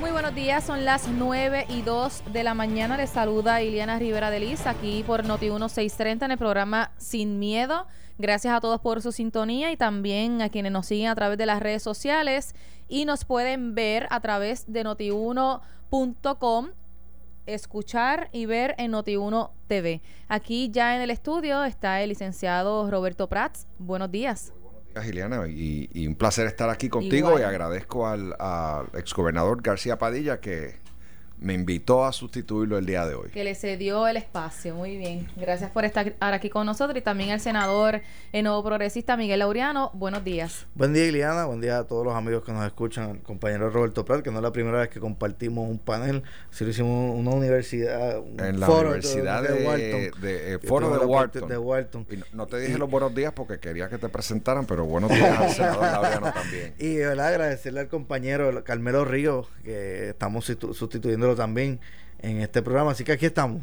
Muy buenos días, son las 9 y 2 de la mañana. Les saluda Iliana Rivera de Liz aquí por Noti 1630 en el programa Sin Miedo. Gracias a todos por su sintonía y también a quienes nos siguen a través de las redes sociales y nos pueden ver a través de notiuno.com escuchar y ver en Noti1 TV. Aquí ya en el estudio está el licenciado Roberto Prats. Buenos días. Giliana, y, y, un placer estar aquí contigo y agradezco al, al exgobernador García Padilla que me invitó a sustituirlo el día de hoy. Que le cedió el espacio, muy bien. Gracias por estar aquí con nosotros y también el senador el nuevo progresista Miguel Laureano. Buenos días. Buen día, Iliana. Buen día a todos los amigos que nos escuchan. compañero Roberto Prat, que no es la primera vez que compartimos un panel, si lo hicimos una universidad. en la Universidad de, Wharton. De, eh, foro de Wharton. no, te dije los buenos días porque quería que te presentaran, pero buenos días al senador Laureano también. Y ¿verdad? agradecerle al compañero Carmelo Río, que estamos sustituyendo también en este programa. Así que aquí estamos.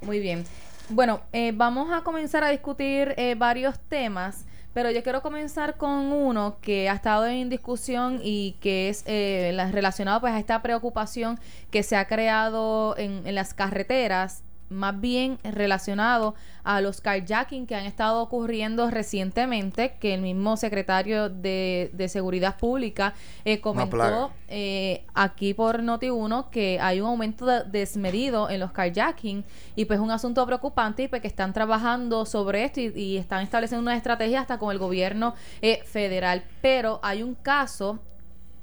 Muy bien. Bueno, eh, vamos a comenzar a discutir eh, varios temas, pero yo quiero comenzar con uno que ha estado en discusión y que es eh, relacionado pues a esta preocupación que se ha creado en, en las carreteras más bien relacionado a los carjacking que han estado ocurriendo recientemente, que el mismo secretario de, Seguridad Pública eh, comentó eh, aquí por Noti1 que hay un aumento desmedido en los carjacking y pues un asunto preocupante y pues que están trabajando sobre esto y, están estableciendo una estrategia hasta con el gobierno eh, federal. Pero hay un caso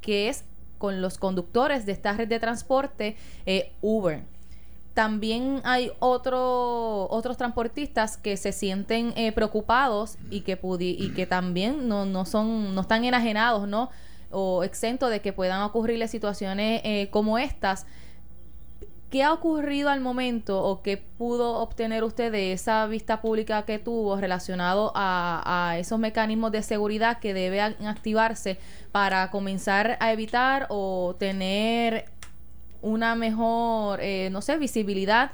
que es con los conductores de esta red de transporte Uber también hay otro, otros transportistas que se sienten eh, preocupados y que, y que también no, no, son, no están enajenados, ¿no? O exentos de que puedan ocurrirle situaciones eh, como estas. ¿Qué ha ocurrido al momento o qué pudo obtener usted de esa vista pública que tuvo relacionado a, a esos mecanismos de seguridad que deben activarse para comenzar a evitar o tener una mejor, eh, no sé, visibilidad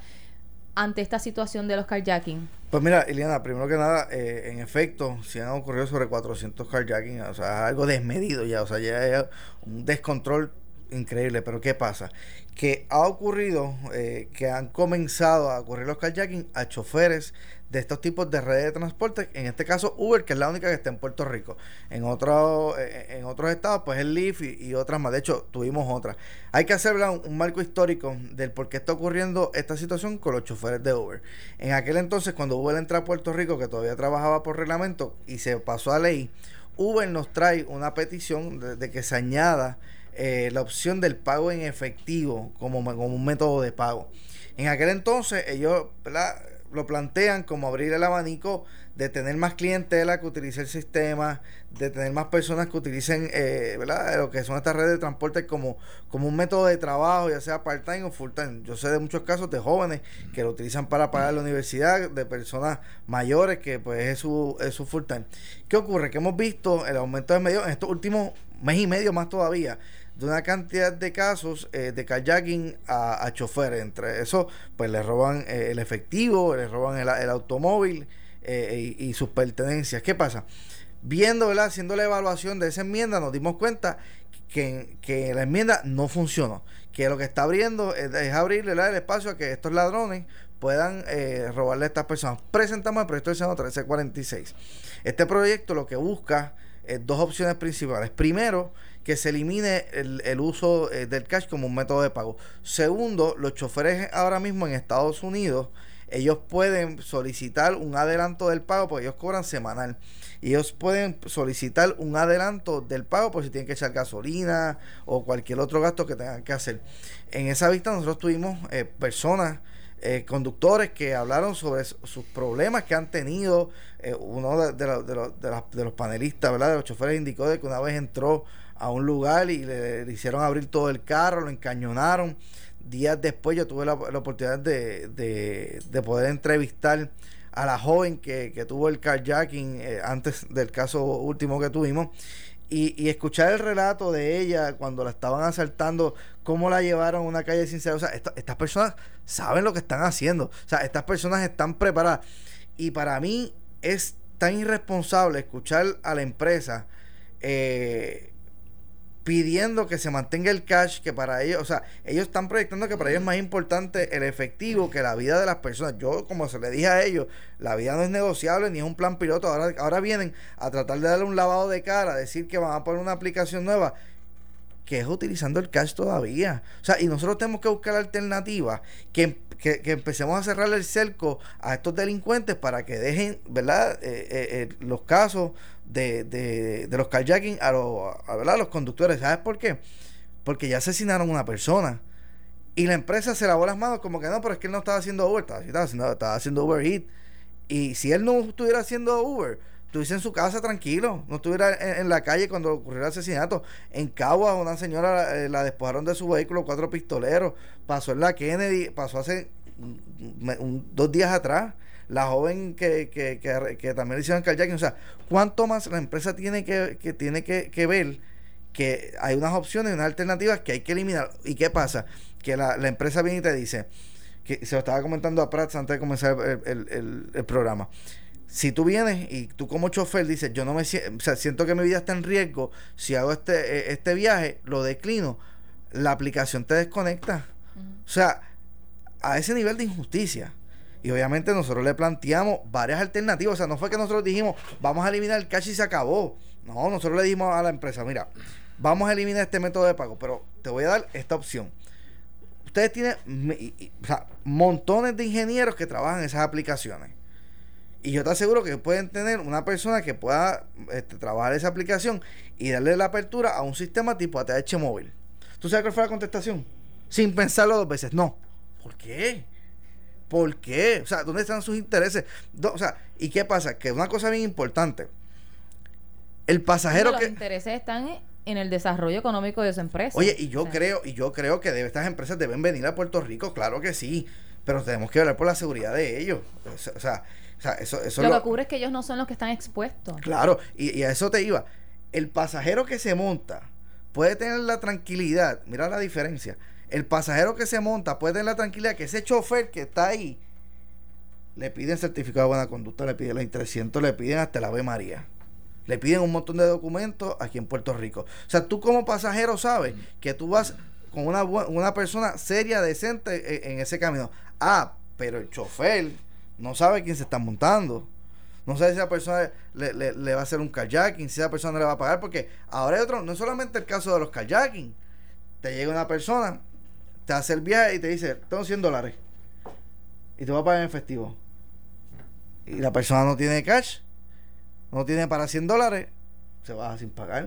ante esta situación de los carjacking? Pues mira, Eliana, primero que nada, eh, en efecto, si han ocurrido sobre 400 carjacking, o sea, algo desmedido ya, o sea, ya hay un descontrol increíble, pero ¿qué pasa? Que ha ocurrido eh, que han comenzado a ocurrir los carjacking a choferes de estos tipos de redes de transporte, en este caso Uber, que es la única que está en Puerto Rico. En, otro, eh, en otros estados, pues el Lyft y, otras más. De hecho, tuvimos otras. Hay que hacer un, marco histórico del por qué está ocurriendo esta situación con los choferes de Uber. En aquel entonces, cuando Uber entró a Puerto Rico, que todavía trabajaba por reglamento y se pasó a ley, Uber nos trae una petición de, que se añada eh, la opción del pago en efectivo como, como un método de pago. En aquel entonces ellos. Lo plantean como abrir el abanico de tener más clientela que utilice el sistema, de tener más personas que utilicen eh, ¿verdad? lo que son estas redes de transporte como, como un método de trabajo, ya sea part-time o full-time. Yo sé de muchos casos de jóvenes que lo utilizan para pagar la universidad, de personas mayores que pues es su, es su full-time. ¿Qué ocurre? Que hemos visto el aumento de medios en estos últimos mes y medio más todavía de una cantidad de casos eh, de kayaking a, a choferes. Entre eso, pues le roban eh, el efectivo, le roban el, automóvil eh, y, sus pertenencias. ¿Qué pasa? Viendo, ¿verdad? haciendo la evaluación de esa enmienda, nos dimos cuenta que, que la enmienda no funcionó. Que lo que está abriendo es, abrir el espacio a que estos ladrones puedan robarle a estas personas. Presentamos el proyecto del Senado 1346. Este proyecto lo que busca es dos opciones principales. Primero, que se elimine el, uso eh, del cash como un método de pago. Segundo, los choferes ahora mismo en Estados Unidos, ellos pueden solicitar un adelanto del pago porque ellos cobran semanal. Ellos pueden solicitar un adelanto del pago por si tienen que echar gasolina o cualquier otro gasto que tengan que hacer. En esa vista nosotros tuvimos eh, personas eh, conductores que hablaron sobre sus problemas que han tenido. uno de, de, de, los panelistas, ¿verdad? de los choferes, indicó de que una vez entró a un lugar y le, hicieron abrir todo el carro, lo encañonaron. Días después yo tuve la, oportunidad de, de, poder entrevistar a la joven que, que tuvo el carjacking eh, antes del caso último que tuvimos y, y, escuchar el relato de ella cuando la estaban asaltando, cómo la llevaron a una calle sin ser. O sea, estas personas saben lo que están haciendo. O sea, estas personas están preparadas. Y para mí es tan irresponsable escuchar a la empresa eh, pidiendo que se mantenga el cash, que para ellos, o sea, ellos están proyectando que para ellos es más importante el efectivo que la vida de las personas. Yo, como se le dije a ellos, la vida no es negociable ni es un plan piloto. Ahora, ahora vienen a tratar de darle un lavado de cara, decir que van a poner una aplicación nueva que es utilizando el cash todavía. O sea, y nosotros tenemos que buscar alternativas que, que, empecemos a cerrar el cerco a estos delincuentes para que dejen, ¿verdad?, eh, eh, eh, los casos de, de, de los carjacking a, los, a, ¿verdad? los conductores. ¿Sabes por qué? Porque ya asesinaron a una persona. Y la empresa se lavó las manos como que no, pero es que él no estaba haciendo Uber, estaba, haciendo, estaba haciendo Uber. Y si él no estuviera haciendo Uber, estuviese en su casa tranquilo, no estuviera en, la calle cuando ocurrió el asesinato. En Cagua, una señora eh, la despojaron de su vehículo, cuatro pistoleros. Pasó en la Kennedy, pasó hace dos días atrás. La joven que, que, que, también le hicieron carjacking. O sea, ¿cuánto más la empresa tiene que, que tiene que, ver que hay unas opciones unas alternativas que hay que eliminar? ¿Y qué pasa? Que la, la empresa viene y te dice, que se lo estaba comentando a Prats antes de comenzar el, el, el programa si tú vienes y tú como chofer dices, yo no me siento, o sea, siento que mi vida está en riesgo, si hago este, e, este viaje, lo declino, la aplicación te desconecta. O sea, a ese nivel de injusticia. Y obviamente nosotros le planteamos varias alternativas. O sea, no fue que nosotros dijimos, vamos a eliminar el cash y se acabó. No, nosotros le dijimos a la empresa, mira, vamos a eliminar este método de pago, pero te voy a dar esta opción. Ustedes tienen montones de ingenieros que trabajan en esas aplicaciones y yo te aseguro que pueden tener una persona que pueda este, trabajar esa aplicación y darle la apertura a un sistema tipo ATH móvil. ¿Tú sabes cuál fue la contestación? Sin pensarlo dos veces. No. ¿Por qué? ¿Por qué? O sea, ¿dónde están sus intereses? o sea, ¿y qué pasa? Que una cosa bien importante. El pasajero que... Los intereses están en el desarrollo económico de su empresa. Oye, y yo creo, y yo creo que estas empresas deben venir a Puerto Rico, claro que sí. Pero tenemos que hablar por la seguridad de ellos. O sea, lo, que ocurre es que ellos no son los que están expuestos. Claro, y, a eso te iba. El pasajero que se monta puede tener la tranquilidad, mira la diferencia. El pasajero que se monta puede tener la tranquilidad que ese chofer que está ahí le piden certificado de buena conducta, le piden la 300, le piden hasta la Ave María. Le piden un montón de documentos aquí en Puerto Rico. O sea, tú como pasajero sabes que tú vas con una, una persona seria, decente en, en ese camino. Ah, pero el chofer no sabe quién se está montando. No sabe si esa persona le, va a hacer un kayaking, si esa persona le va a pagar, porque ahora hay otro, no es solamente el caso de los kayaking. Te llega una persona, te hace el viaje y te dice, tengo 100 dólares. Y te va a pagar en efectivo. Y la persona no tiene cash, no tiene para 100 dólares, se va sin pagar.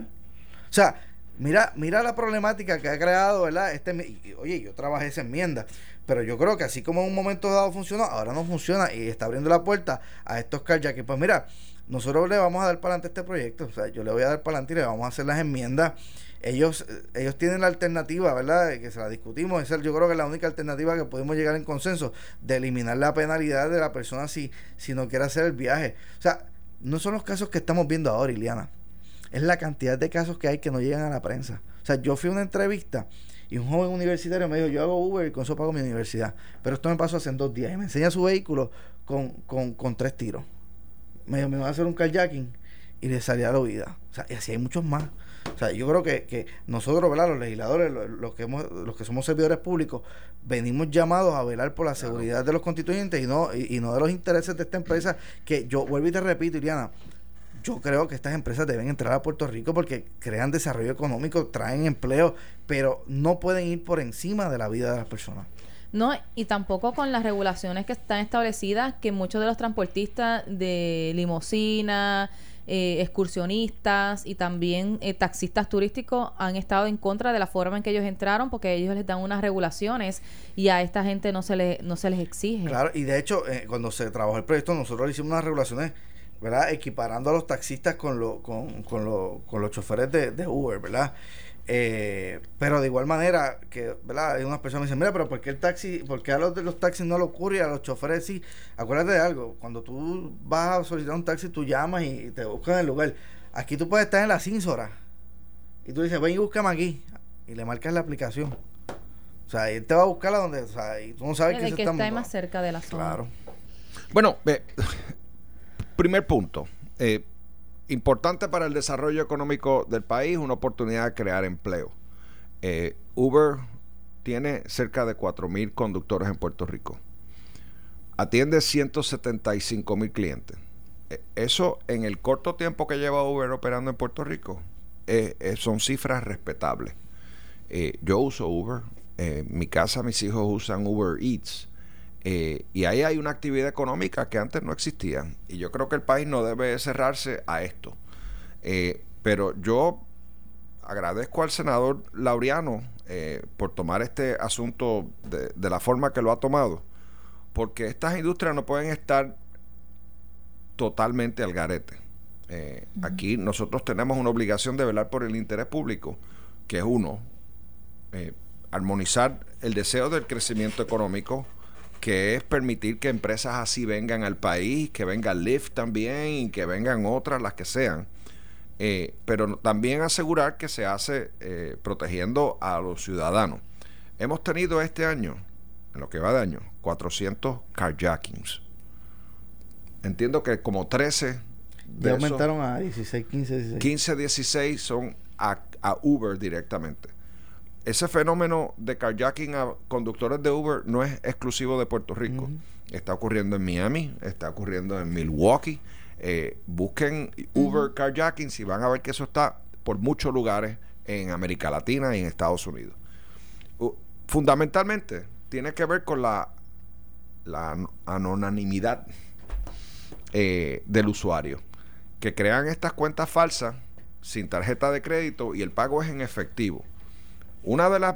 O sea, mira, mira la problemática que ha creado, ¿verdad? Este, oye, yo trabajé esa enmienda. Pero yo creo que así como en un momento dado funcionó, ahora no funciona y está abriendo la puerta a estos que Pues mira, nosotros le vamos a dar para adelante este proyecto. O sea, yo le voy a dar para adelante y le vamos a hacer las enmiendas. Ellos, ellos tienen la alternativa, ¿verdad? Que se la discutimos. Esa yo creo que es la única alternativa que podemos llegar en consenso de eliminar la penalidad de la persona si, si no quiere hacer el viaje. O sea, no son los casos que estamos viendo ahora, Iliana. Es la cantidad de casos que hay que no llegan a la prensa. O sea, yo fui a una entrevista y un joven universitario me dijo, yo hago Uber y con eso pago mi universidad. Pero esto me pasó hace dos días. Y me enseña su vehículo con, con, con tres tiros. Me dijo, me va a hacer un carjacking y le salía la vida. O sea, y así hay muchos más. O sea, yo creo que, que nosotros, ¿verdad? Los legisladores, los, que hemos, los que somos servidores públicos, venimos llamados a velar por la seguridad de los constituyentes y no, y, y, no de los intereses de esta empresa que yo vuelvo y te repito, Iliana, yo creo que estas empresas deben entrar a Puerto Rico porque crean desarrollo económico, traen empleo, pero no pueden ir por encima de la vida de las personas. No, y tampoco con las regulaciones que están establecidas, que muchos de los transportistas de limosina, eh, excursionistas y también eh, taxistas turísticos han estado en contra de la forma en que ellos entraron porque ellos les dan unas regulaciones y a esta gente no se les, no se les exige. Claro, y de hecho, eh, cuando se trabajó el proyecto, nosotros le hicimos unas regulaciones ¿verdad? Equiparando a los taxistas con, lo, con, con, lo, con los choferes de, de Uber, ¿verdad? Eh, pero de igual manera, que, ¿verdad? Hay unas personas que dicen, mira, pero ¿por qué el taxi, por qué a los de los taxis no lo ocurre y a los choferes sí? Acuérdate de algo, cuando tú vas a solicitar un taxi, tú llamas y te buscan el lugar. Aquí tú puedes estar en la cínsora y tú dices, ven y búscame aquí y le marcas la aplicación. O sea, él te va a buscar a donde, o sea, y tú no sabes que, que está, más cerca de la zona. Claro. Bueno, Primer punto. Eh, importante para el desarrollo económico del país, una oportunidad de crear empleo. Eh, Uber tiene cerca de 4.000 conductores en Puerto Rico. Atiende 175 mil clientes. Eh, eso en el corto tiempo que lleva Uber operando en Puerto Rico eh, son cifras respetables. yo uso Uber. en mi casa mis hijos usan Uber Eats. Y ahí hay una actividad económica que antes no existía. Y yo creo que el país no debe cerrarse a esto. pero yo agradezco al senador Laureano eh, por tomar este asunto de, la forma que lo ha tomado, porque estas industrias no pueden estar totalmente al garete. Eh, aquí nosotros tenemos una obligación de velar por el interés público, que es uno, eh, armonizar el deseo del crecimiento económico, que es permitir que empresas así vengan al país, que venga Lyft también y que vengan otras, las que sean eh, pero también asegurar que se hace eh, protegiendo a los ciudadanos. Hemos tenido este año, en lo que va de año, 400 carjackings. Entiendo que como 13 de aumentaron a 16, 15, 16. 15, 16 son a, Uber directamente. Ese fenómeno de carjacking a conductores de Uber no es exclusivo de Puerto Rico. Está ocurriendo en Miami, está ocurriendo en Milwaukee, eh, busquen Uber carjacking si van a ver que eso está por muchos lugares en América Latina y en Estados Unidos. fundamentalmente tiene que ver con la, la anonimidad eh, del usuario, que crean estas cuentas falsas sin tarjeta de crédito y el pago es en efectivo. Una de las,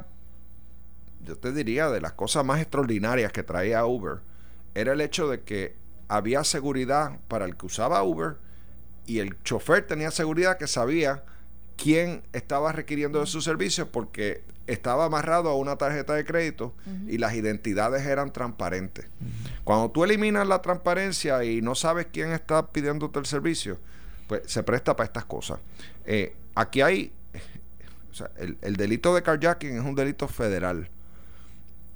yo te diría, de las cosas más extraordinarias que traía Uber era el hecho de que había seguridad para el que usaba Uber y el chofer tenía seguridad que sabía quién estaba requiriendo de su servicio porque estaba amarrado a una tarjeta de crédito y las identidades eran transparentes. Cuando tú eliminas la transparencia y no sabes quién está pidiéndote el servicio, pues se presta para estas cosas. Eh, aquí hay, o sea, el, delito de carjacking es un delito federal.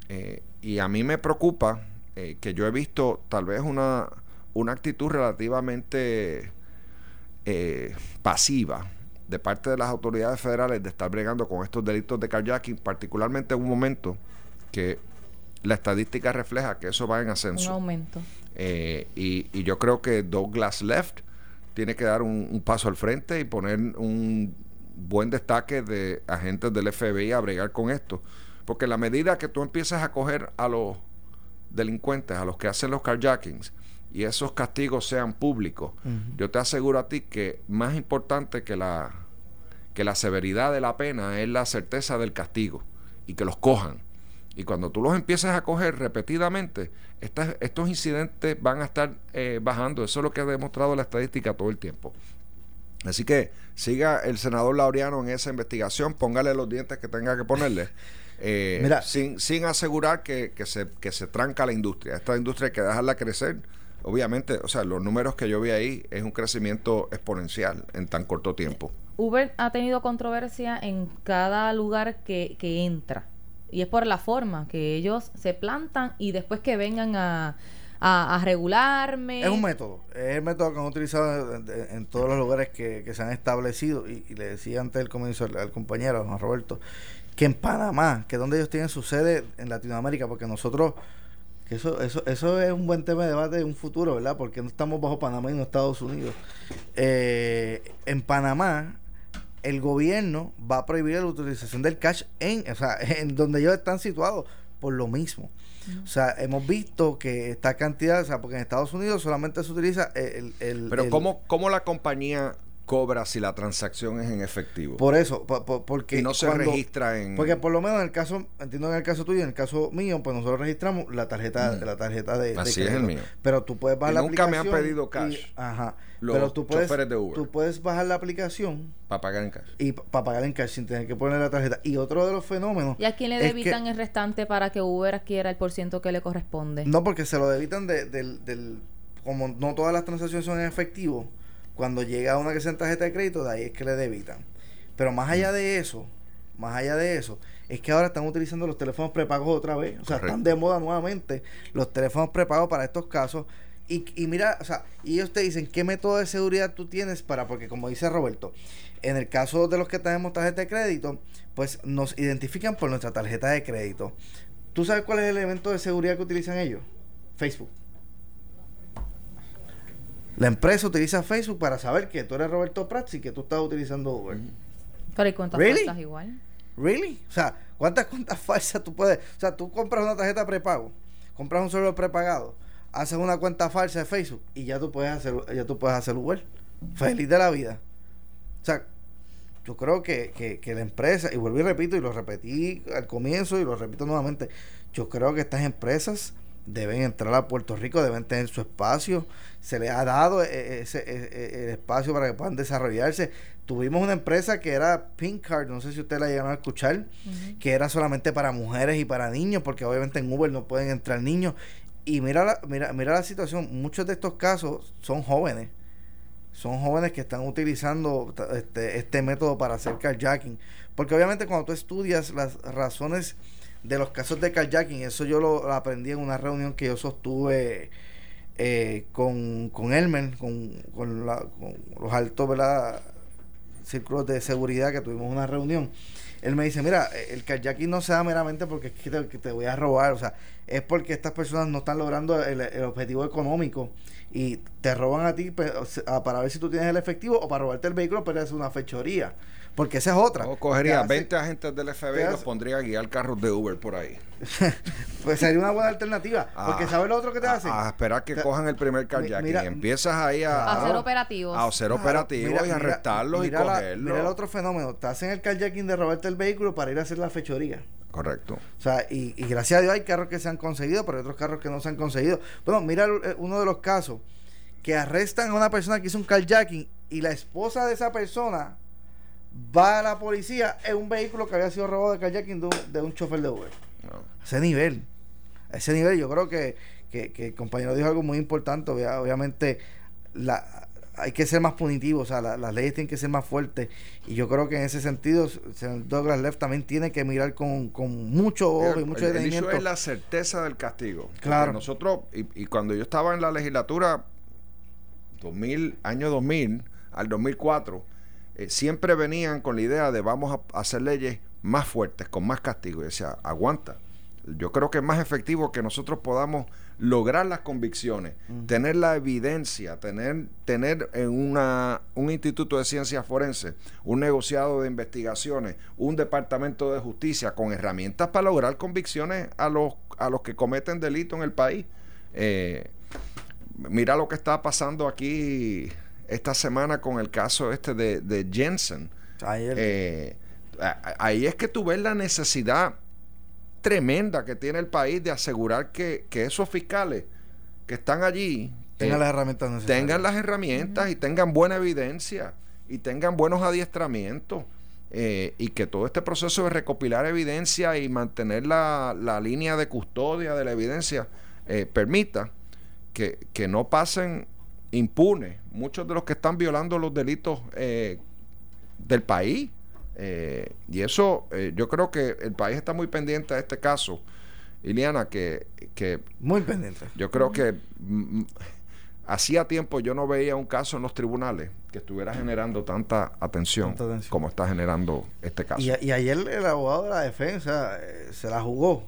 Eh, y a mí me preocupa eh, que yo he visto tal vez una, una actitud relativamente eh, pasiva de parte de las autoridades federales de estar bregando con estos delitos de carjacking, particularmente en un momento que la estadística refleja que eso va en ascenso. Un aumento. Eh, y, yo creo que Douglas Left tiene que dar un, un, paso al frente y poner un buen destaque de agentes del FBI a bregar con esto. Porque la medida que tú empiezas a coger a los delincuentes, a los que hacen los carjackings, y esos castigos sean públicos, yo te aseguro a ti que más importante que la, que la severidad de la pena es la certeza del castigo y que los cojan. Y cuando tú los empieces a coger repetidamente, estos incidentes van a estar eh, bajando. Eso es lo que ha demostrado la estadística todo el tiempo. Así que siga el senador Laureano en esa investigación, póngale los dientes que tenga que ponerle. Eh, sin, sin asegurar que, se, que se tranca la industria. Esta industria hay que dejarla crecer. Obviamente, o sea, los números que yo vi ahí es un crecimiento exponencial en tan corto tiempo. Uber ha tenido controversia en cada lugar que, que entra. Y es por la forma que ellos se plantan y después que vengan a, a, regularme. Es un método, es el método que han utilizado en, todos los lugares que, se han establecido. Y, le decía antes el comienzo al, compañero, a Roberto, que en Panamá, que es donde ellos tienen su sede en Latinoamérica, porque nosotros, que eso, eso, eso es un buen tema de debate de un futuro, ¿verdad? Porque no estamos bajo Panamá y no Estados Unidos. Eh, en Panamá, el gobierno va a prohibir la utilización del cash en, o sea, en donde ellos están situados, por lo mismo. O sea, hemos visto que esta cantidad, o sea, porque en Estados Unidos solamente se utiliza el... el Pero ¿cómo, ¿cómo la compañía cobra si la transacción es en efectivo. Por eso, porque... Y no se registra en... Porque por lo menos en el caso, entiendo en el caso tuyo, en el caso mío, pues nosotros registramos la tarjeta, mm. la tarjeta de... Así es el mío. Pero tú puedes bajar la nunca aplicación... Nunca me han pedido cash. ajá. pero tú puedes, tú puedes bajar la aplicación... Para pagar en cash. Y para pagar en cash sin tener que poner la tarjeta. Y otro de los fenómenos... ¿Y a quién le debitan el restante para que Uber adquiera el porciento que le corresponde? No, porque se lo debitan de, del, del... Como no todas las transacciones son en efectivo cuando llega una que sea en tarjeta de crédito, de ahí es que le debitan. Pero más allá de eso, más allá de eso, es que ahora están utilizando los teléfonos prepagos otra vez. O sea, están de moda nuevamente los teléfonos prepagos para estos casos. Y, y mira, o sea, y ellos te dicen qué método de seguridad tú tienes para, porque como dice Roberto, en el caso de los que tenemos tarjeta de crédito, pues nos identifican por nuestra tarjeta de crédito. ¿Tú sabes cuál es el elemento de seguridad que utilizan ellos? Facebook. La empresa utiliza Facebook para saber que tú eres Roberto Prats y que tú estás utilizando Uber. Pero ¿y cuántas Really? cuentas igual? ¿Really? O sea, ¿cuántas cuentas falsas tú puedes? O sea, tú compras una tarjeta prepago, compras un celular prepagado, haces una cuenta falsa de Facebook y ya tú puedes hacer, ya tú puedes hacer Uber. Feliz de la vida. O sea, yo creo que, que, que la empresa, y vuelvo y repito, y lo repetí al comienzo y lo repito nuevamente, yo creo que estas empresas deben entrar a Puerto Rico, deben tener su espacio, se les ha dado eh, ese, eh, eh, el espacio para que puedan desarrollarse. Tuvimos una empresa que era Pink Card, no sé si ustedes la llegaron a escuchar, que era solamente para mujeres y para niños, porque obviamente en Uber no pueden entrar niños. Y mira la, mira, mira la situación, muchos de estos casos son jóvenes son jóvenes que están utilizando este, este método para hacer carjacking. Porque obviamente cuando tú estudias las razones de los casos de carjacking, eso yo lo, lo aprendí en una reunión que yo sostuve eh, con, con Elmer, con, con, los altos círculos de seguridad que tuvimos una reunión. Él me dice, mira, el carjacking no se da meramente porque es que te, que te voy a robar, o sea, es porque estas personas no están logrando el, el objetivo económico y te roban a ti sea, para ver si tú tienes el efectivo o para robarte el vehículo, pero es una fechoría. Porque esa es otra. O cogería Te hace- 20 agentes del FBI y los pondría a guiar carros de Uber por ahí. Pues sería una buena alternativa. porque Ah, ¿sabes lo otro que te a- hacen? A, esperar que Te- cojan el primer carjacking. mira- y empiezas ahí a, A hacer operativos. a hacer operativos mira- y mira- arrestarlos mira y cogerlos. Mira el otro fenómeno. Te hacen el carjacking de robarte el vehículo para ir a hacer la fechoría. Correcto. O sea, y, y gracias a Dios hay carros que se han conseguido, pero hay otros carros que no se han conseguido. Bueno, mira el- eh, uno de los casos que arrestan a una persona que hizo un carjacking y la esposa de esa persona va a la policía en un vehículo que había sido robado de carjacking de un, de un chofer de Uber. No. A ese nivel. A ese nivel yo creo que, que, que el compañero dijo algo muy importante. Obvia- Obviamente la, hay que ser más punitivo, o sea, la- las leyes tienen que ser más fuertes. Y yo creo que en ese sentido, el señor Douglas Leff también tiene que mirar con, con mucho ojo y mucho el, el detenimiento. es la certeza del castigo. Porque Claro. Nosotros, y, y cuando yo estaba en la legislatura, 2000, año 2000 al 2004, eh, siempre venían con la idea de vamos a hacer leyes más fuertes, con más castigo. Y decía, aguanta. Yo creo que es más efectivo que nosotros podamos lograr las convicciones, tener la evidencia, tener, tener en una, un instituto de ciencias forenses, un negociado de investigaciones, un departamento de justicia con herramientas para lograr convicciones a los, a los que cometen delito en el país. Eh, mira lo que está pasando aquí esta semana con el caso este de, de Jensen. Ayer, Eh, ahí es que tú ves la necesidad tremenda que tiene el país de asegurar que, que esos fiscales que están allí tengan eh, las herramientas necesarias. tengan las herramientas y tengan buena evidencia y tengan buenos adiestramientos eh, y que todo este proceso de recopilar evidencia y mantener la, la línea de custodia de la evidencia eh, permita que, que no pasen impunes muchos de los que están violando los delitos eh, del país. Eh, y eso, eh, yo creo que el país está muy pendiente de este caso. Iliana, que, que Muy pendiente. yo creo que mm, hacía tiempo yo no veía un caso en los tribunales que estuviera generando tanta atención, Tanta atención. como está generando este caso. Y, a- y ayer el abogado de la defensa se la jugó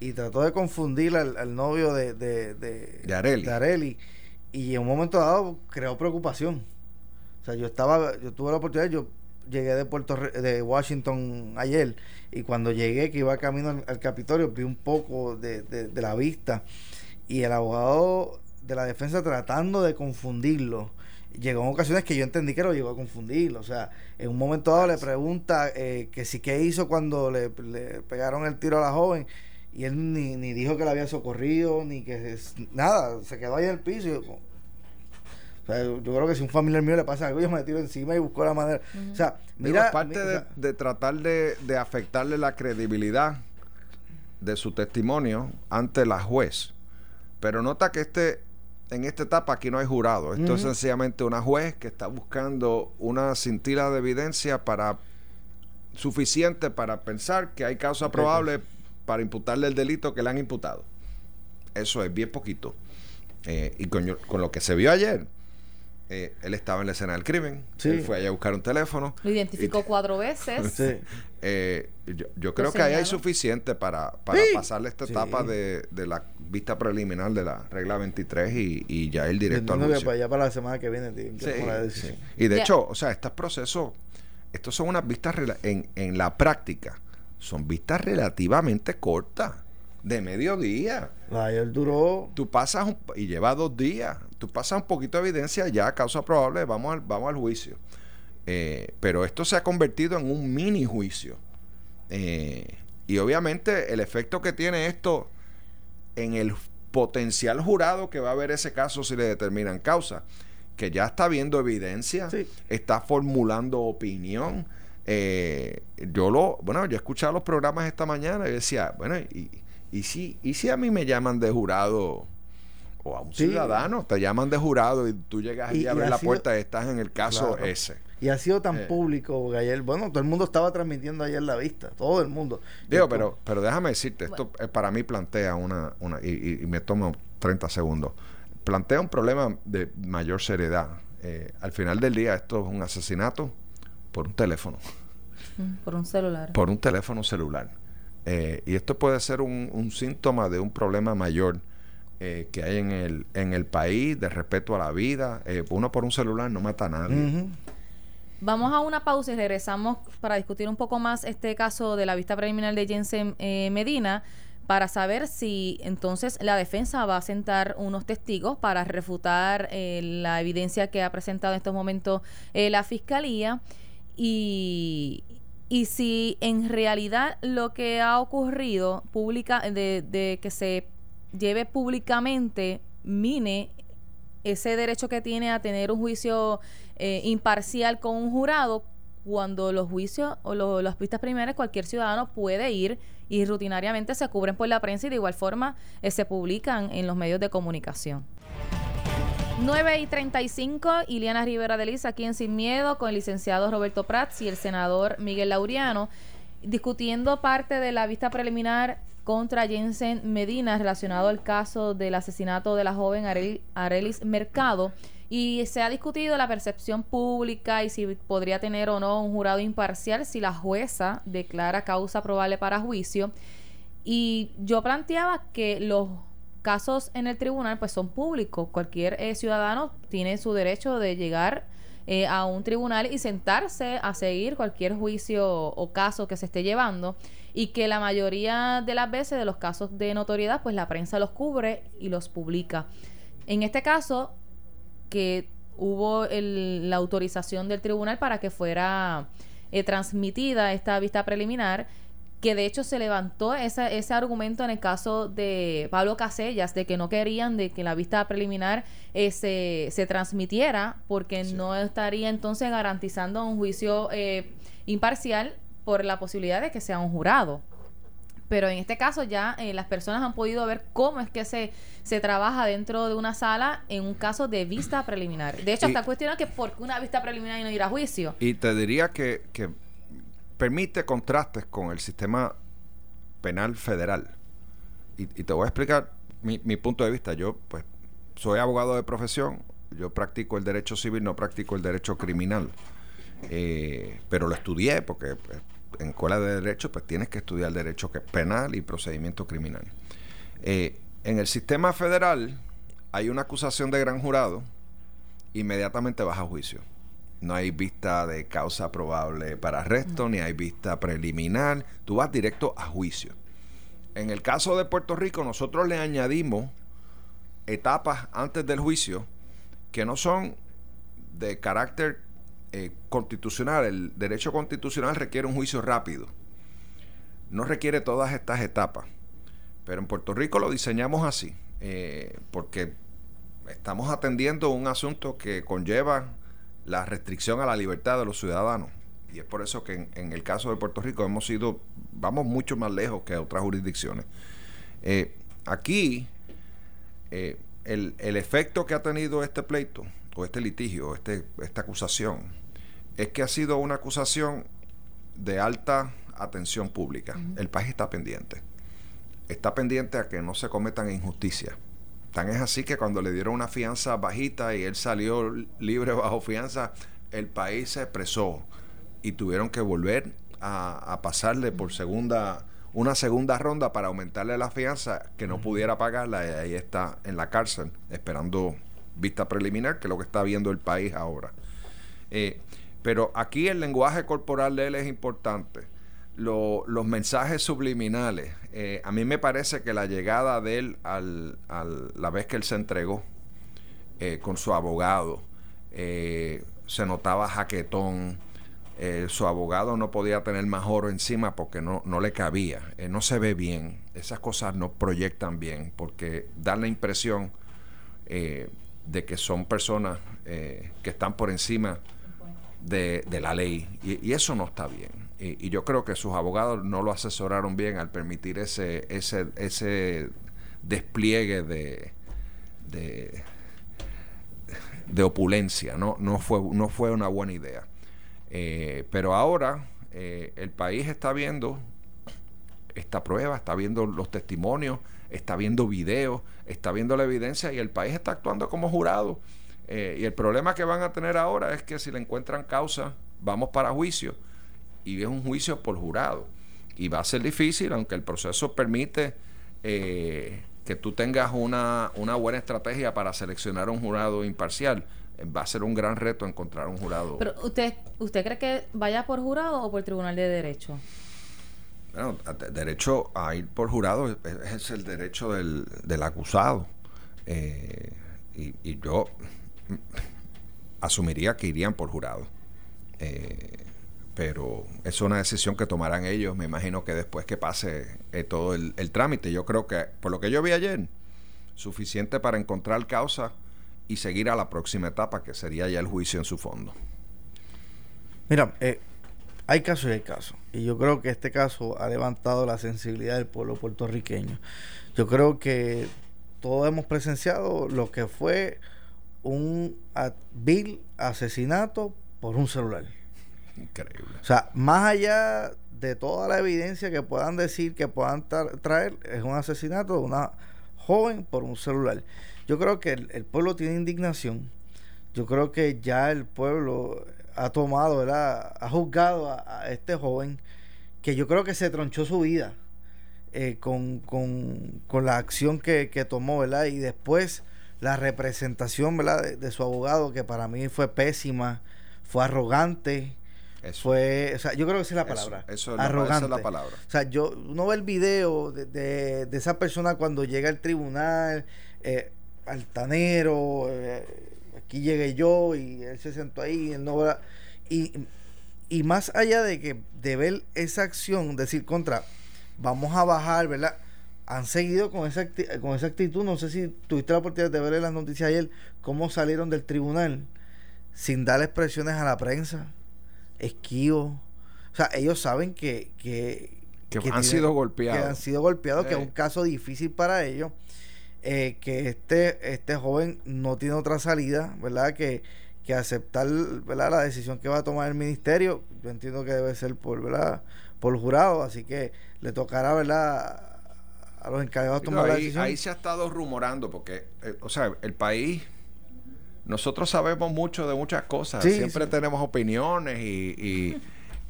y trató de confundir al, al novio de, de, de, De Areli. de Areli. Y en un momento dado creó preocupación. O sea, yo estaba, yo tuve la oportunidad, yo llegué de Puerto de Washington ayer y cuando llegué que iba camino al, Capitolio vi un poco de, de- la vista y el abogado de la defensa tratando de confundirlo llegó en ocasiones que yo entendí que lo llegó a confundirlo o sea en un momento dado le pregunta eh, que si qué hizo cuando le, le pegaron el tiro a la joven y él ni, ni dijo que la había socorrido ni que es- nada se quedó ahí en el piso y yo, o sea, yo creo que si un familiar mío le pasa algo, yo me tiro encima y busco la manera. O sea, Digo, mira. es parte mi- o de, sea, de tratar de, de afectarle la credibilidad de su testimonio ante la juez. Pero nota que este, en esta etapa aquí no hay jurado. Esto es sencillamente una juez que está buscando una cintila de evidencia para suficiente para pensar que hay causa probable para imputarle el delito que le han imputado. Eso es bien poquito. Eh, y con, con lo que se vio ayer, eh, él estaba en la escena del crimen. Sí. Él fue allá a buscar un teléfono. Lo identificó Y- cuatro veces. Sí. Eh, yo, yo creo que ahí hay suficiente para, para Sí. pasarle esta Sí. etapa de, de la vista preliminar de la regla 23 y, y ya ir directo al para allá para la semana que viene decisión. Y de hecho, o sea, estos procesos, estos son unas vistas en, en la práctica, son vistas relativamente cortas, de mediodía. Ayer duró. Tú pasas un- y lleva dos días, tú pasas un poquito de evidencia ya, causa probable, vamos al, vamos al juicio. Eh, pero esto se ha convertido en un mini juicio. Eh, y obviamente el efecto que tiene esto en el potencial jurado que va a ver ese caso si le determinan causa, que ya está viendo evidencia, Sí. está formulando opinión. Eh, yo lo, bueno, yo he escuchado los programas esta mañana y decía, bueno, y, y si, y si a mí me llaman de jurado o a un Sí. ciudadano, te llaman de jurado y tú llegas allí Y- a ha la sido- puerta y estás en el caso Claro. ese. Y ha sido tan Eh. público que ayer, bueno, todo el mundo estaba transmitiendo ayer la vista, todo el mundo. Digo, pero, pero déjame decirte, esto eh, para mí plantea una, una y, y- y me tomo 30 segundos, plantea un problema de mayor seriedad. Eh, al final del día, esto es un asesinato por un teléfono, Mm, Por un celular. por un teléfono celular. Eh, y esto puede ser un, un síntoma de un problema mayor eh, que hay en el, en el país, de respeto a la vida. Eh, uno por un celular no mata a nadie. Vamos a una pausa y regresamos para discutir un poco más este caso de la vista preliminar de Jensen eh, Medina para saber si entonces la defensa va a sentar unos testigos para refutar eh, la evidencia que ha presentado en estos momentos eh, la fiscalía y, y si en realidad lo que ha ocurrido pública de, de que se lleve públicamente mine ese derecho que tiene a tener un juicio eh, imparcial con un jurado cuando los juicios o lo- las pistas primeras cualquier ciudadano puede ir y rutinariamente se cubren por la prensa y de igual forma eh, se publican en los medios de comunicación. 9 y 35, Iliana Rivera de Liz aquí en Sin Miedo con el licenciado Roberto Prats y el senador Miguel Laureano discutiendo parte de la vista preliminar contra Jensen Medina relacionado al caso del asesinato de la joven Arel- Arelis Mercado. Y se ha discutido la percepción pública y si podría tener o no un jurado imparcial si la jueza declara causa probable para juicio. Y yo planteaba que los casos en el tribunal pues son públicos. Cualquier eh, ciudadano tiene su derecho de llegar eh, a un tribunal y sentarse a seguir cualquier juicio o caso que se esté llevando y que la mayoría de las veces de los casos de notoriedad pues la prensa los cubre y los publica. En este caso que hubo el- la autorización del tribunal para que fuera eh, transmitida esta vista preliminar, que de hecho se levantó esa- ese argumento en el caso de Pablo Casellas, de que no querían de que la vista preliminar eh, se, se transmitiera, porque Sí. no estaría entonces garantizando un juicio eh, imparcial por la posibilidad de que sea un jurado. Pero en este caso ya eh, las personas han podido ver cómo es que se, se trabaja dentro de una sala en un caso de vista preliminar. De hecho, Y- hasta cuestionan que por qué una vista preliminar y no ir a juicio. Y te diría que, que permite contrastes con el sistema penal federal. Y, te voy a explicar mi, punto de vista. Yo, pues, soy abogado de profesión. Yo practico el derecho civil, no practico el derecho criminal. Eh, pero lo estudié porque pues, en escuela de derecho, pues tienes que estudiar derecho penal y procedimiento criminal. Eh, en el sistema federal hay una acusación de gran jurado, inmediatamente vas a juicio. No hay vista de causa probable para arresto, ni hay vista preliminar. Tú vas directo a juicio. En el caso de Puerto Rico, nosotros le añadimos etapas antes del juicio que no son de carácter eh, constitucional. El derecho constitucional requiere un juicio rápido. No requiere todas estas etapas. Pero en Puerto Rico lo diseñamos así, eh, porque estamos atendiendo un asunto que conlleva la restricción a la libertad de los ciudadanos. Y es por eso que en, en el caso de Puerto Rico hemos sido, vamos mucho más lejos que otras jurisdicciones. Eh, aquí, eh, el, el efecto que ha tenido este pleito, o este litigio, este, esta acusación, es que ha sido una acusación de alta atención pública. El país está pendiente. Está pendiente a que no se cometan injusticias. Tan es así que cuando le dieron una fianza bajita y él salió libre bajo fianza, el país se expresó y tuvieron que volver a, pasarle por segunda una segunda ronda para aumentarle la fianza que no pudiera pagarla y ahí está en la cárcel esperando vista preliminar que es lo que está viendo el país ahora. Eh, pero aquí el lenguaje corporal de él es importante los mensajes subliminales eh, a mí me parece que la llegada de él al, la vez que él se entregó eh, con su abogado se notaba jaquetón eh, su abogado no podía tener más oro encima porque no, no le cabía, eh, no se ve bien, esas cosas no proyectan bien porque dan la impresión eh, de que son personas que están por encima de, la ley y, eso no está bien. Y, yo creo que sus abogados no lo asesoraron bien al permitir ese, ese, ese despliegue de, de, opulencia, ¿no? No, fue, no fue una buena idea. Eh, pero ahora eh, el país está viendo esta prueba, está viendo los testimonios, está viendo videos, está viendo la evidencia y el país está actuando como jurado. Eh, y el problema que van a tener ahora es que si le encuentran causa, vamos para juicio y es un juicio por jurado. Y va a ser difícil, aunque el proceso permite que tú tengas una, una buena estrategia para seleccionar un jurado imparcial va a ser un gran reto encontrar un jurado. Pero usted, ¿usted cree que vaya por jurado o por tribunal de derecho? Bueno, derecho a ir por jurado es, el derecho del, acusado. Eh, y, yo asumiría que irían por jurado. Eh, pero es una decisión que tomarán ellos. Me imagino que después que pase eh, todo el, trámite, yo creo que, por lo que yo vi ayer, suficiente para encontrar causa y seguir a la próxima etapa, que sería ya el juicio en su fondo. Mira, eh, hay casos y hay casos. Y yo creo que este caso ha levantado la sensibilidad del pueblo puertorriqueño. Yo creo que todos hemos presenciado lo que fue un vil asesinato por un celular. Increíble. O sea, más allá de toda la evidencia que puedan decir, que puedan traer, es un asesinato de una joven por un celular. Yo creo que el, pueblo tiene indignación. Yo creo que ya el pueblo ha tomado, ¿verdad? ha juzgado a, este joven que yo creo que se tronchó su vida eh, con, con, la acción que, tomó, ¿verdad? Y después la representación, ¿verdad? De, su abogado, que para mí fue pésima, fue arrogante. Fue, o sea, yo creo que esa es la palabra. Eso, arrogante. es la palabra. O sea, yo, uno ve el video de, de, esa persona cuando llega al tribunal, eh, altanero, eh, aquí llegué yo y él se sentó ahí, él no y, y más allá de que de ver esa acción, decir contra, vamos a bajar, ¿verdad? Han seguido con esa, con esa actitud, no sé si tuviste la oportunidad de ver en las noticias ayer cómo salieron del tribunal sin dar expresiones a la prensa, esquivo. O sea, ellos saben que, que, han sido golpeados. Que han sido golpeados, que es un caso difícil para ellos. Eh, que este, este joven no tiene otra salida, ¿verdad? Que, que aceptar ¿verdad? la decisión que va a tomar el ministerio. Yo entiendo que debe ser por, ¿verdad? por jurado, así que le tocará ¿verdad? a los encargados tomar la decisión. Ahí se ha estado rumorando, porque, eh, o sea, el país, nosotros sabemos mucho de muchas cosas, siempre tenemos opiniones y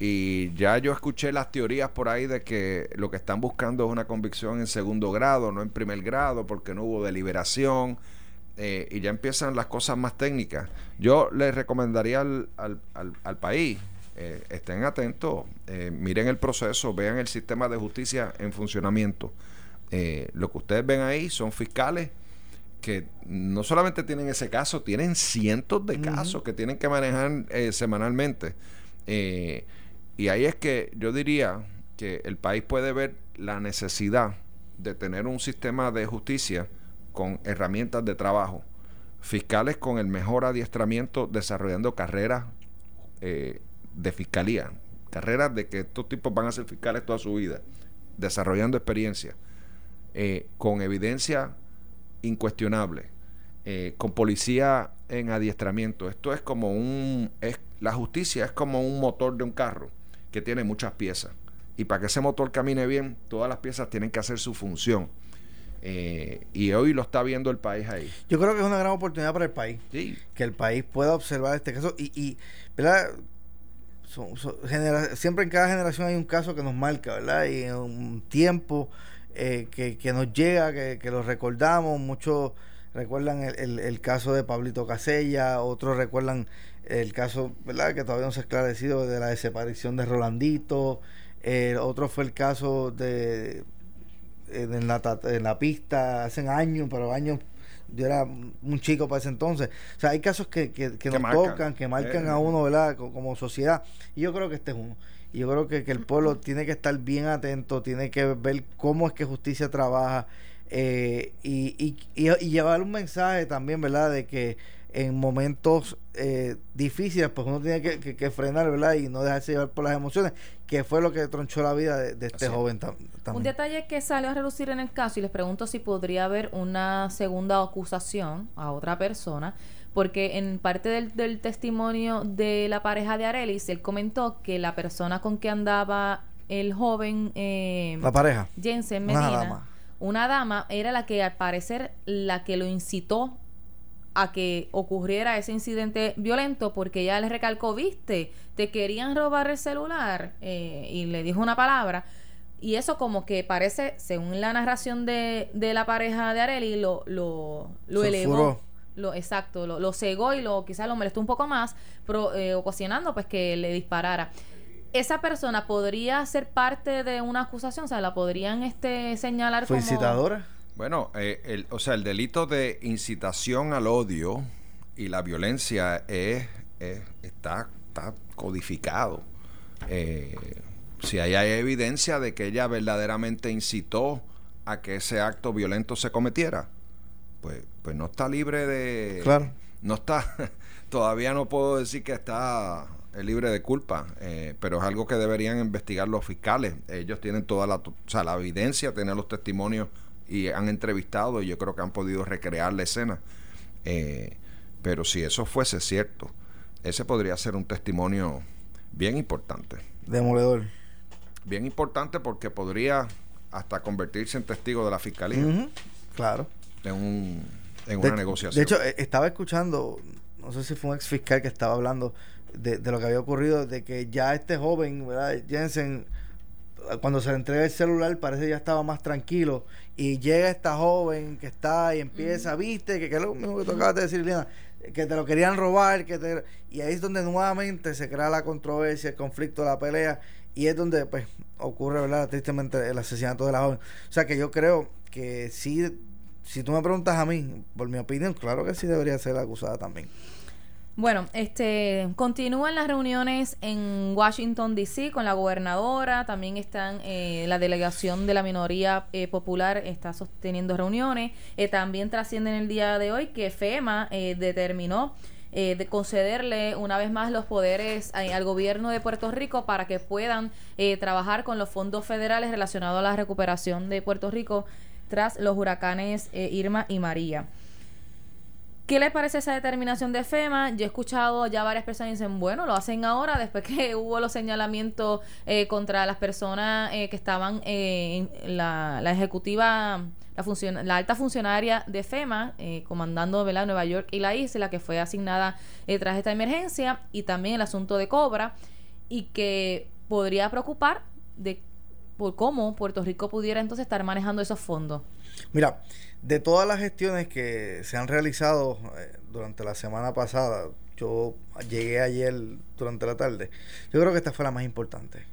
y ya yo escuché las teorías por ahí de que lo que están buscando es una convicción en segundo grado, no en primer grado, porque no hubo deliberación. Eh, y ya empiezan las cosas más técnicas. Yo les recomendaría al, al, país, eh, estén atentos, eh, miren el proceso, vean el sistema de justicia en funcionamiento. lo que ustedes ven ahí son fiscales que no solamente tienen ese caso, tienen cientos de casos que tienen que manejar semanalmente. Y ahí es que yo diría que el país puede ver la necesidad de tener un sistema de justicia con herramientas de trabajo, fiscales con el mejor adiestramiento, desarrollando carreras eh, de fiscalía, carreras de que estos tipos van a ser fiscales toda su vida, desarrollando experiencia, eh, con evidencia incuestionable, eh, con policía en adiestramiento. Esto es como un, es, la justicia es como un motor de un carro que tiene muchas piezas. Y para que ese motor camine bien, todas las piezas tienen que hacer su función. Eh, y hoy lo está viendo el país ahí. Yo creo que es una gran oportunidad para el país. Sí. Que el país pueda observar este caso. Y, y ¿verdad? siempre en cada generación hay un caso que nos marca, ¿verdad? Y un tiempo eh, que, que, nos llega, que, que lo recordamos. Muchos recuerdan el, el, caso de Pablito Casella, otros recuerdan el caso, ¿verdad? Que todavía no se ha esclarecido de la desaparición de Rolandito. Eh, otro fue el caso de en la, en la pista hace años, pero años yo era un chico para ese entonces. O sea, hay casos que, que, nos tocan, que marcan a eh. uno, ¿verdad? Como, sociedad. Y yo creo que este es uno. Y yo creo que, que, el pueblo tiene que estar bien atento, tiene que ver cómo es que justicia trabaja eh, y, y, y, llevar un mensaje también, ¿verdad? De que en momentos eh, difíciles, pues uno tiene que, que, frenar, ¿verdad? Y no dejarse llevar por las emociones, que fue lo que tronchó la vida de, este joven también. Un detalle que salió a relucir en el caso, y les pregunto si podría haber una segunda acusación a otra persona, porque en parte del, del testimonio de la pareja de Arelis, él comentó que la persona con que andaba el joven... Eh, la pareja. Jensen Medina. Una dama. Una dama era la que al parecer la que lo incitó a que ocurriera ese incidente violento porque ella le recalcó, viste, te querían robar el celular eh, y le dijo una palabra. Y eso como que parece, según la narración de, de la pareja de Areli, lo, lo, lo elevó. Lo, exacto, lo, lo, cegó y lo quizás lo molestó un poco más, pero, eh, ocasionando pues que le disparara. Esa persona podría ser parte de una acusación, o sea, la podrían este señalar ¿Fue incitadora? Bueno, eh, el, o sea, el delito de incitación al odio y la violencia es, está, está codificado. Eh, si hay, evidencia de que ella verdaderamente incitó a que ese acto violento se cometiera, pues, pues no está libre de... Claro. No está... todavía no puedo decir que está libre de culpa, eh, pero es algo que deberían investigar los fiscales. Ellos tienen toda la, o sea, la evidencia, tienen los testimonios y han entrevistado y yo creo que han podido recrear la escena. Eh, pero si eso fuese cierto, ese podría ser un testimonio bien importante. Demoledor. Bien importante porque podría hasta convertirse en testigo de la fiscalía. Claro. En, un, en una negociación. De hecho, eh, estaba escuchando, no sé si fue un ex fiscal que estaba hablando de, de lo que había ocurrido, de que ya este joven, ¿verdad? Jensen cuando se le entrega el celular parece que ya estaba más tranquilo y llega esta joven que está y empieza, viste, que, es lo mismo que tocaba de decir, Liliana, que te lo querían robar, que te... y ahí es donde nuevamente se crea la controversia, el conflicto, la pelea, y es donde pues ocurre, ¿verdad? Tristemente el asesinato de la joven. O sea que yo creo que sí, si tú me preguntas a mí, por mi opinión, claro que sí debería ser acusada también. Bueno, este continúan las reuniones en Washington D.C. con la gobernadora. También están eh, la delegación de la minoría eh, popular está sosteniendo reuniones. Eh, también trascienden el día de hoy que FEMA determinó de concederle una vez más los poderes al gobierno de Puerto Rico para que puedan trabajar con los fondos federales relacionados a la recuperación de Puerto Rico tras los huracanes Irma y María. ¿Qué les parece esa determinación de FEMA? Yo he escuchado ya varias personas que dicen, bueno, lo hacen ahora después que hubo los señalamientos eh, contra las personas eh, que estaban eh, en la, ejecutiva, la, la alta funcionaria de FEMA, comandando ¿verdad? Nueva York y la isla, que fue asignada tras esta emergencia, y también el asunto de Cobra, y que podría preocupar de cómo Puerto Rico pudiera entonces estar manejando esos fondos. Mira, de todas las gestiones que se han realizado eh, durante la semana pasada, yo llegué ayer durante la tarde, yo creo que esta fue la más importante.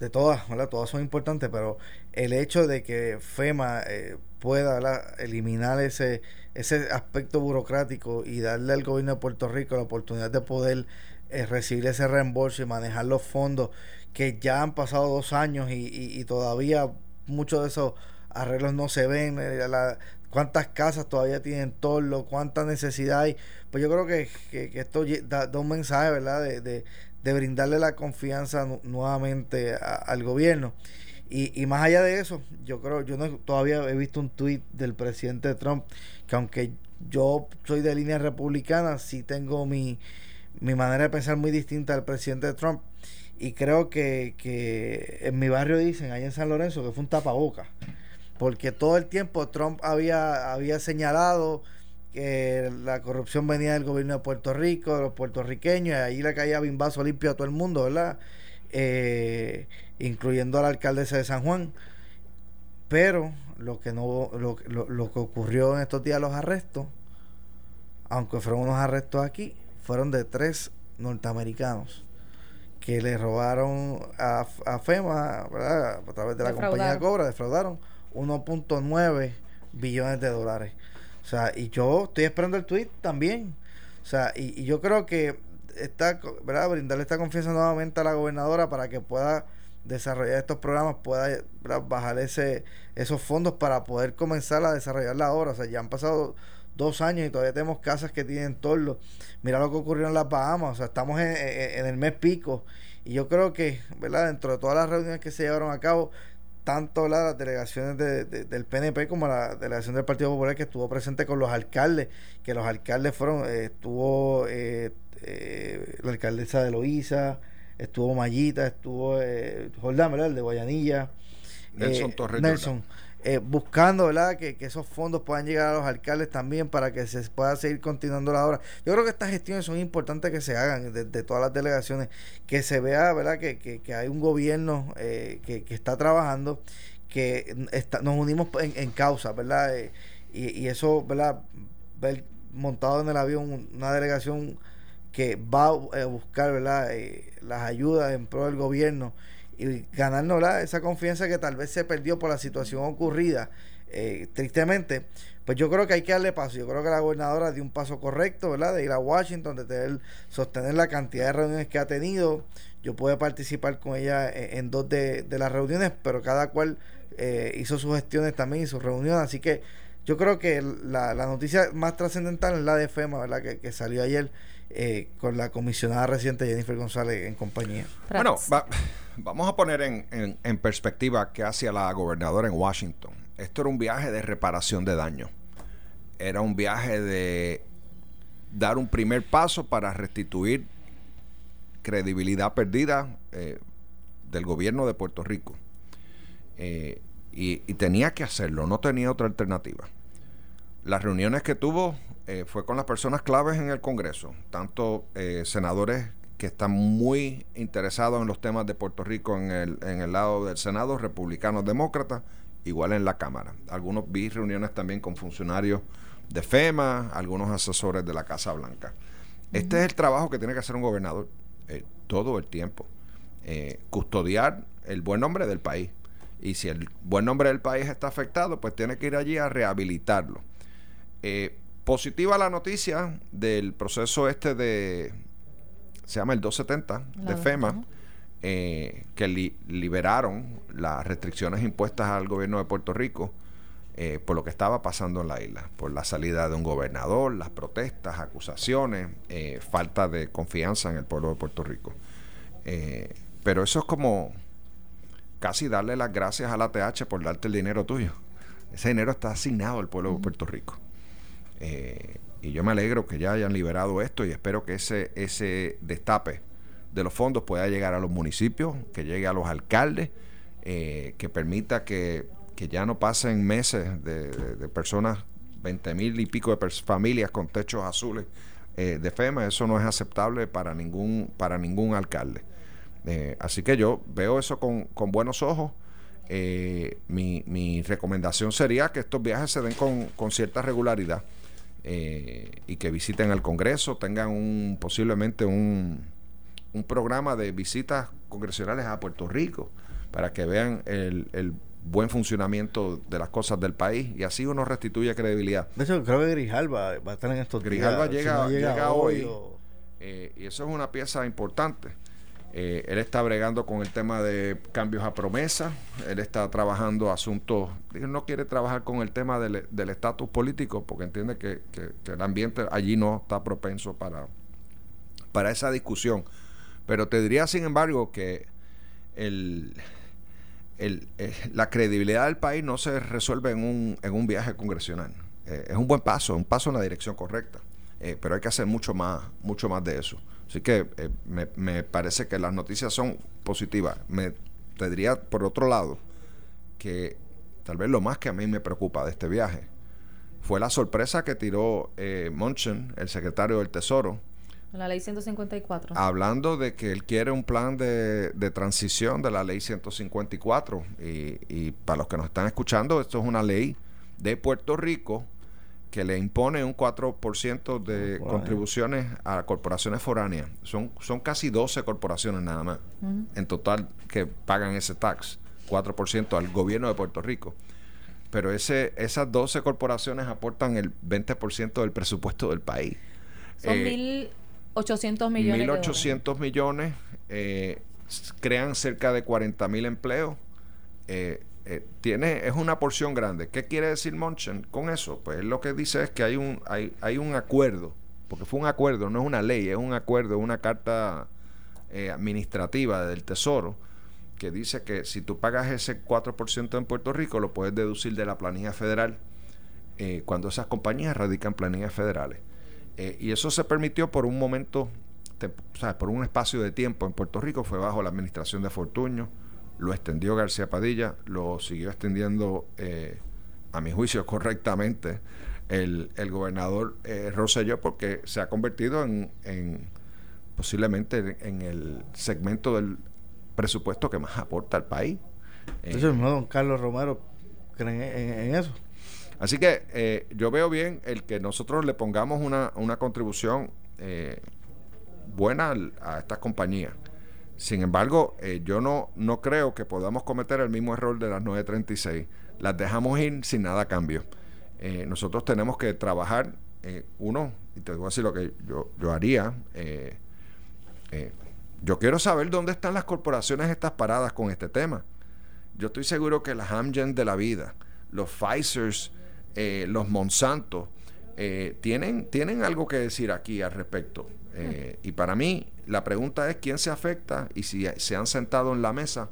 De todas, ¿verdad? Todas son importantes, pero el hecho de que FEMA eh, pueda eliminar ese, ese aspecto burocrático y darle al gobierno de Puerto Rico la oportunidad de poder eh, recibir ese reembolso y manejar los fondos que ya han pasado dos años y, y, todavía muchos de esos arreglos no se ven, la, cuántas casas todavía tienen torlo, cuánta necesidad hay. Pues yo creo que, esto da, un mensaje, ¿verdad? De, de, brindarle la confianza nuevamente al gobierno. Y, y, más allá de eso, yo creo, yo no todavía he visto un tuit del presidente Trump que aunque yo soy de línea republicana, sí tengo mi, mi manera de pensar muy distinta al presidente Trump. Y creo que, que en mi barrio dicen, allá en San Lorenzo, que fue un tapaboca porque todo el tiempo Trump había, había señalado que la corrupción venía del gobierno de Puerto Rico, de los puertorriqueños, y ahí le caía bimbazo limpio a todo el mundo, ¿verdad? Eh, incluyendo a la alcaldesa de San Juan. Pero lo que no lo, lo, que ocurrió en estos días los arrestos, aunque fueron unos arrestos aquí, fueron de tres norteamericanos que le robaron a, a FEMA, ¿verdad? a través de la compañía de Cobra, defraudaron 1.9 billones de dólares. O sea, y yo estoy esperando el tweet también. O sea, y, yo creo que está, ¿verdad? Brindarle esta confianza nuevamente a la gobernadora para que pueda desarrollar estos programas, pueda bajar ese, esos fondos para poder comenzar a desarrollar la obra. O sea, ya han pasado dos años y todavía tenemos casas que tienen torlo. Mira lo que ocurrió en las Bahamas, o sea, estamos en, en, el mes pico. Y yo creo que, ¿verdad? Dentro de todas las reuniones que se llevaron a cabo, tanto las delegaciones de, del PNP como la delegación del Partido Popular que estuvo presente con los alcaldes, que los alcaldes fueron, eh, estuvo eh, eh, la alcaldesa de Loíza, estuvo Mayita, estuvo eh, Jordán, ¿verdad? El de Guayanilla. Nelson Torres. Nelson. Eh, buscando ¿verdad? Que, esos fondos puedan llegar a los alcaldes también para que se pueda seguir continuando la obra. Yo creo que estas gestiones son importantes que se hagan de, todas las delegaciones, que se vea ¿verdad? Que, que, hay un gobierno eh, que, está trabajando, que nos unimos en, causa, ¿verdad? Eh, y, eso, ¿verdad? Ver montado en el avión una delegación que va a buscar ¿verdad? las ayudas en pro del gobierno y ganarnos esa confianza que tal vez se perdió por la situación ocurrida, eh, tristemente, pues yo creo que hay que darle paso. Yo creo que la gobernadora dio un paso correcto, ¿verdad? De ir a Washington, de tener, sostener la cantidad de reuniones que ha tenido. Yo pude participar con ella en, dos de, las reuniones, pero cada cual eh, hizo sus gestiones también y sus reuniones. Así que yo creo que la, noticia más trascendental es la de FEMA, ¿verdad? Que, que salió ayer eh, con la comisionada reciente Jennifer González en compañía. Bueno, vamos a poner en, perspectiva qué hacía la gobernadora en Washington. Esto era un viaje de reparación de daño. Era un viaje de dar un primer paso para restituir credibilidad perdida eh, del gobierno de Puerto Rico. Eh, y, y, tenía que hacerlo, no tenía otra alternativa. Las reuniones que tuvo eh, fue con las personas claves en el Congreso, tanto eh, senadores que están muy interesados en los temas de Puerto Rico en el, en el lado del Senado, republicanos, demócratas, igual en la Cámara. Algunos vi reuniones también con funcionarios de FEMA, algunos asesores de la Casa Blanca. Este es el trabajo que tiene que hacer un gobernador eh, todo el tiempo. custodiar el buen nombre del país. Y si el buen nombre del país está afectado, pues tiene que ir allí a rehabilitarlo. Eh, Positiva la noticia del proceso este de, se llama el 270 de FEMA, eh, que liberaron las restricciones impuestas al gobierno de Puerto Rico eh, por lo que estaba pasando en la isla, por la salida de un gobernador, las protestas, acusaciones, eh, falta de confianza en el pueblo de Puerto Rico. pero eso es como casi darle las gracias a la TH por darte el dinero tuyo. Ese dinero está asignado al pueblo de Puerto Rico. Eh, y yo me alegro que ya hayan liberado esto y espero que ese, ese destape de los fondos pueda llegar a los municipios, que llegue a los alcaldes, eh, que permita que, ya no pasen meses de, personas, 20 mil y pico de familias con techos azules eh, de FEMA. Eso no es aceptable para ningún, para ningún alcalde. así que yo veo eso con, con buenos ojos. mi, mi recomendación sería que estos viajes se den con, con cierta regularidad. Eh, y que visiten el Congreso, tengan un posiblemente un, un programa de visitas congresionales a Puerto Rico para que vean el, el buen funcionamiento de las cosas del país y así uno restituye credibilidad. De hecho, creo que Grijalba va a estar en estos Grijalba llega, llega, hoy, eh, y eso es una pieza importante. Eh, él está bregando con el tema de cambios a promesa, él está trabajando asuntos, él no quiere trabajar con el tema del estatus político porque entiende que, el ambiente allí no está propenso para, para esa discusión. Pero te diría, sin embargo, que eh, la credibilidad del país no se resuelve en un, en un viaje congresional. Eh, es un buen paso, un paso en la dirección correcta, pero hay que hacer mucho más, mucho más de eso. Así que eh, me, parece que las noticias son positivas. Me te diría, por otro lado, que tal vez lo más que a mí me preocupa de este viaje, fue la sorpresa que tiró eh, Munchen, el secretario del Tesoro, La ley 154. hablando de que él quiere un plan de, de transición de la ley 154. Y, y para los que nos están escuchando, esto es una ley de Puerto Rico que le impone un 4% de Foráneo. contribuciones a corporaciones foráneas. Son, son casi 12 corporaciones nada más en total que pagan ese tax, 4% al gobierno de Puerto Rico. Pero ese, esas 12 corporaciones aportan el 20% del presupuesto del país. Son Eh, 1.800 millones. de dólares. 1.800 millones, eh, crean cerca de 40 mil empleos. eh, eh, tiene, es una porción grande. ¿Qué quiere decir Monchen con eso? Pues lo que dice es que hay un, hay, hay un acuerdo, porque fue un acuerdo, no es una ley, es un acuerdo, una carta eh, administrativa del Tesoro que dice que si tú pagas ese 4% en Puerto Rico, lo puedes deducir de la planilla federal eh, cuando esas compañías radican planillas federales. Y eso se permitió por un momento, por un espacio de tiempo en Puerto Rico, fue bajo la administración de Fortuño, lo extendió García Padilla, lo siguió extendiendo, eh, a mi juicio, correctamente el, el gobernador eh, Rosselló, porque se ha convertido en, en posiblemente en el segmento del presupuesto que más aporta al país. Eh, Entonces, no, don Carlos Romero, ¿creen en, eso? Así que eh, yo veo bien el que nosotros le pongamos una, una contribución eh, buena a estas compañías. Sin embargo, eh, yo no, no creo que podamos cometer el mismo error de las 936. Las dejamos ir sin nada a cambio. Eh, nosotros tenemos que trabajar, eh, uno, y te voy a lo que yo, yo haría, eh, yo quiero saber dónde están las corporaciones estas paradas con este tema. Yo estoy seguro que las Amgen de la vida, los Pfizers, los Monsanto, tienen, tienen algo que decir aquí al respecto. Y para mí, la pregunta es quién se afecta y si se han sentado en la mesa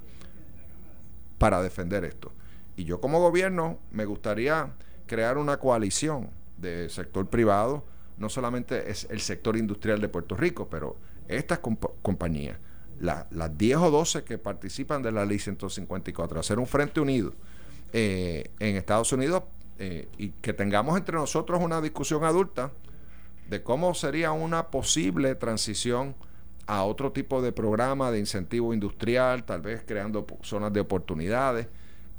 para defender esto. Y yo como gobierno me gustaría crear una coalición de sector privado, no solamente es el sector industrial de Puerto Rico, pero estas compa- compañías, la- las 10 o 12 que participan de la ley 154, hacer un frente unido eh, en Estados Unidos eh, y que tengamos entre nosotros una discusión adulta de cómo sería una posible transición a otro tipo de programa de incentivo industrial, tal vez creando zonas de oportunidades,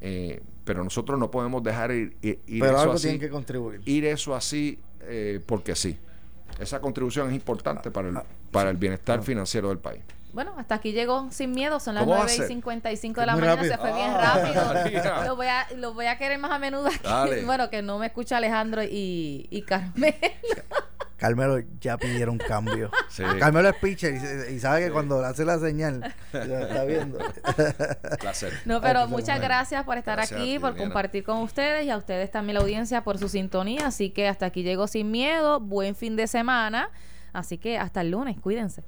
eh, pero nosotros no podemos dejar ir, ir- ir Pero eso algo así, tienen que contribuir. ir eso así eh, porque sí. Esa contribución es importante para el, ah, para el bienestar financiero del país. Bueno, hasta aquí llegó sin miedo. Son las ¿Cómo va a 9 y ser? 55 de la mañana. rápido. Se fue bien Ah, rápido. Lo voy, a, lo voy a querer más a menudo aquí. Dale. Bueno, que no me escucha Alejandro y, y Carmen. Carmelo ya pidieron cambio. Sí. Carmelo es pitcher y, se- y sabe que cuando hace la señal, ya está viendo. Placer. No, pero Ay, muchas gracias por estar Gracias aquí, ti, por compartir con ustedes y a ustedes también la audiencia por su sintonía. Así que hasta aquí llegó sin miedo. Buen fin de semana. Así que hasta el lunes. Cuídense.